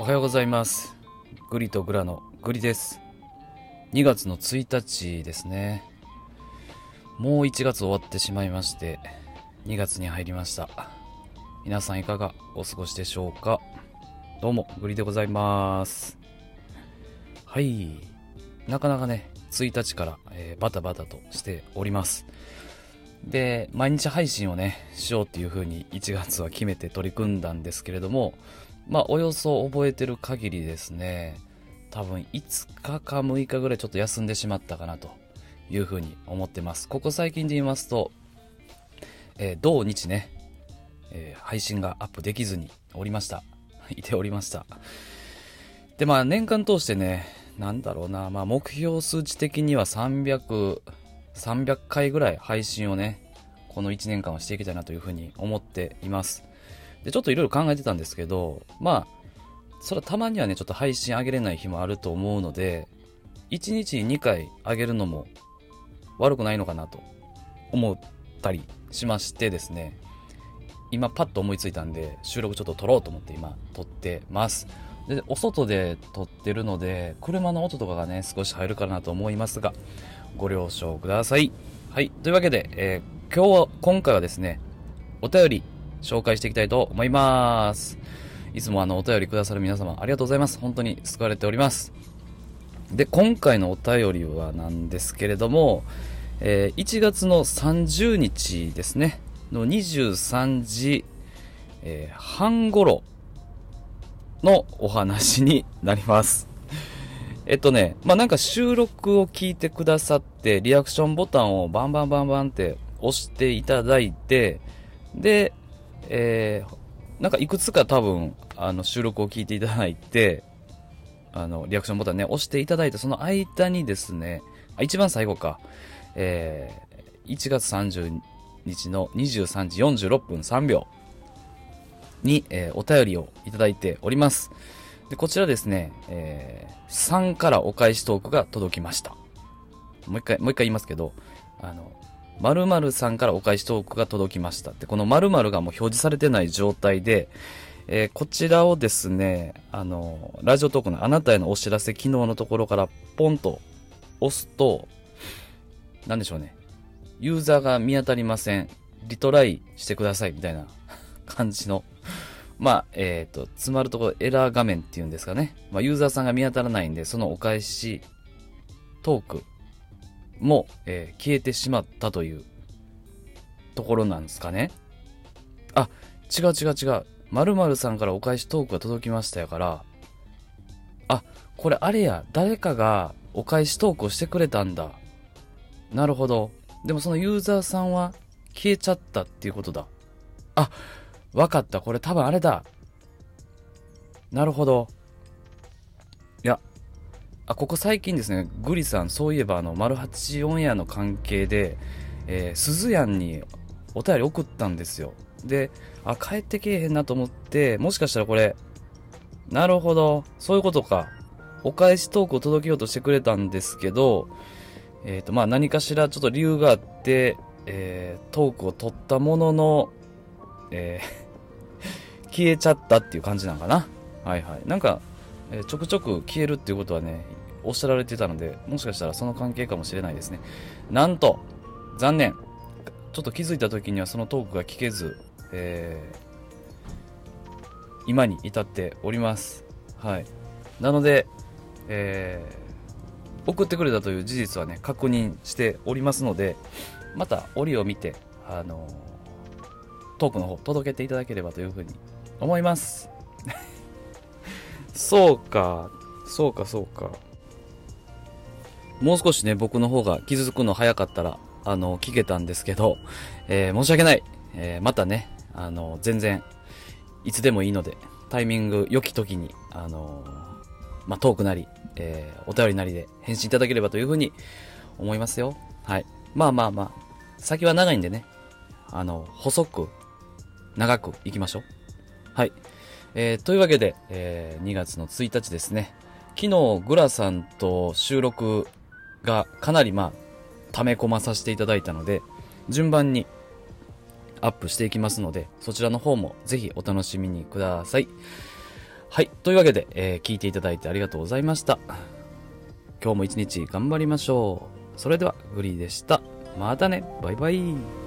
おはようございます。グリとグラのグリです。2月の1日ですね。もう1月終わってしまいまして、2月に入りました。皆さんいかがお過ごしでしょうかどうも、グリでございます。はい。なかなかね、1日から、えーバタバタとしております。で、毎日配信をね、しようっていう風に1月は決めて取り組んだんですけれども、まあ、およそ覚えてる限りですね、多分5日か6日ぐらいちょっと休んでしまったかなという風に思ってます。ここ最近で言いますと、えー同日ね、えー配信がアップできずにおりました。いておりました。で、まあ、年間通してね、なんだろうな、まあ、目標数値的には300、300回ぐらい配信をね、この1年間はしていきたいなというふうに思っています。で、ちょっといろいろ考えてたんですけど、まあ、それはたまにはね、ちょっと配信上げれない日もあると思うので、1日2回上げるのも悪くないのかなと思ったりしましてですね、今パッと思いついたんで、収録ちょっと撮ろうと思って今撮ってます。で、お外で撮ってるので、車の音とかがね、少し入るかなと思いますが、ご了承ください。はい。というわけで、えー今日は、今回はですね、お便り紹介していきたいと思います。いつもあの、お便りくださる皆様ありがとうございます。本当に救われております。で、今回のお便りはなんですけれども、えー1月の30日ですね、の23時、えー半頃のお話になります。えっとね、まあ、なんか収録を聞いてくださって、リアクションボタンをバンバンバンバンって押していただいて、で、えーなんかいくつか多分、あの、収録を聞いていただいて、あの、リアクションボタンね、押していただいたその間にですね、あ、一番最後か、えー1月30日の23時46分3秒に、えーお便りをいただいております。で、こちらですね、えー3からお返しトークが届きました。もう一回、もう一回言いますけど、あの、〇〇さんからお返しトークが届きましたって、この〇〇がもう表示されてない状態で、えーこちらをですね、あの、ラジオトークのあなたへのお知らせ機能のところからポンと押すと、なんでしょうね。ユーザーが見当たりません。リトライしてくださいみたいな 感じのまあ、えっ、と、詰まるところエラー画面っていうんですかね。まあ、ユーザーさんが見当たらないんで、そのお返しトークも、えー消えてしまったというところなんですかね。あ、違う違う違う。〇〇さんからお返しトークが届きましたやから、あ、これあれや、誰かがお返しトークをしてくれたんだ。なるほど。でもそのユーザーさんは消えちゃったっていうことだ。あ、わかった。これ多分あれだ。なるほど。あ、ここ最近ですね、グリさん、そういえばあの、マルハチオンエアの関係で、えー、鈴やんにお便り送ったんですよ。で、あ、帰ってけえへんなと思って、もしかしたらこれ、なるほど、そういうことか。お返しトークを届けようとしてくれたんですけど、えっ、と、まあ何かしらちょっと理由があって、えートークを取ったものの、えー 消えちゃったっていう感じなんかな。はいはい。なんか、えーちょくちょく消えるっていうことはね、おっしゃられてたので、もしかしたらその関係かもしれないですね。なんと、残念。ちょっと気づいた時にはそのトークが聞けず、えー今に至っております。はい。なので、えー送ってくれたという事実はね、確認しておりますので、また折を見て、あのトークの方届けていただければというふうに思います。そうか、そうか、そうか。もう少しね、僕の方が気づくの早かったら、あの、聞けたんですけど、えー申し訳ない。えーまたね、あの、全然、いつでもいいので、タイミング良き時に、あのまあ、トークなり、えーお便りなりで返信いただければというふうに思いますよ。はい。まあまあまあ、先は長いんでね、あの、細く、長く行きましょう。はい。えーというわけで、えー2月の1日ですね。昨日、グラさんと収録がかなりまあ、溜め込まさせていただいたので、順番にアップしていきますので、そちらの方もぜひお楽しみにください。はい。というわけで、えー、聞いていただいてありがとうございました。今日も一日頑張りましょう。それでは、グリーでした。またね。バイバイ。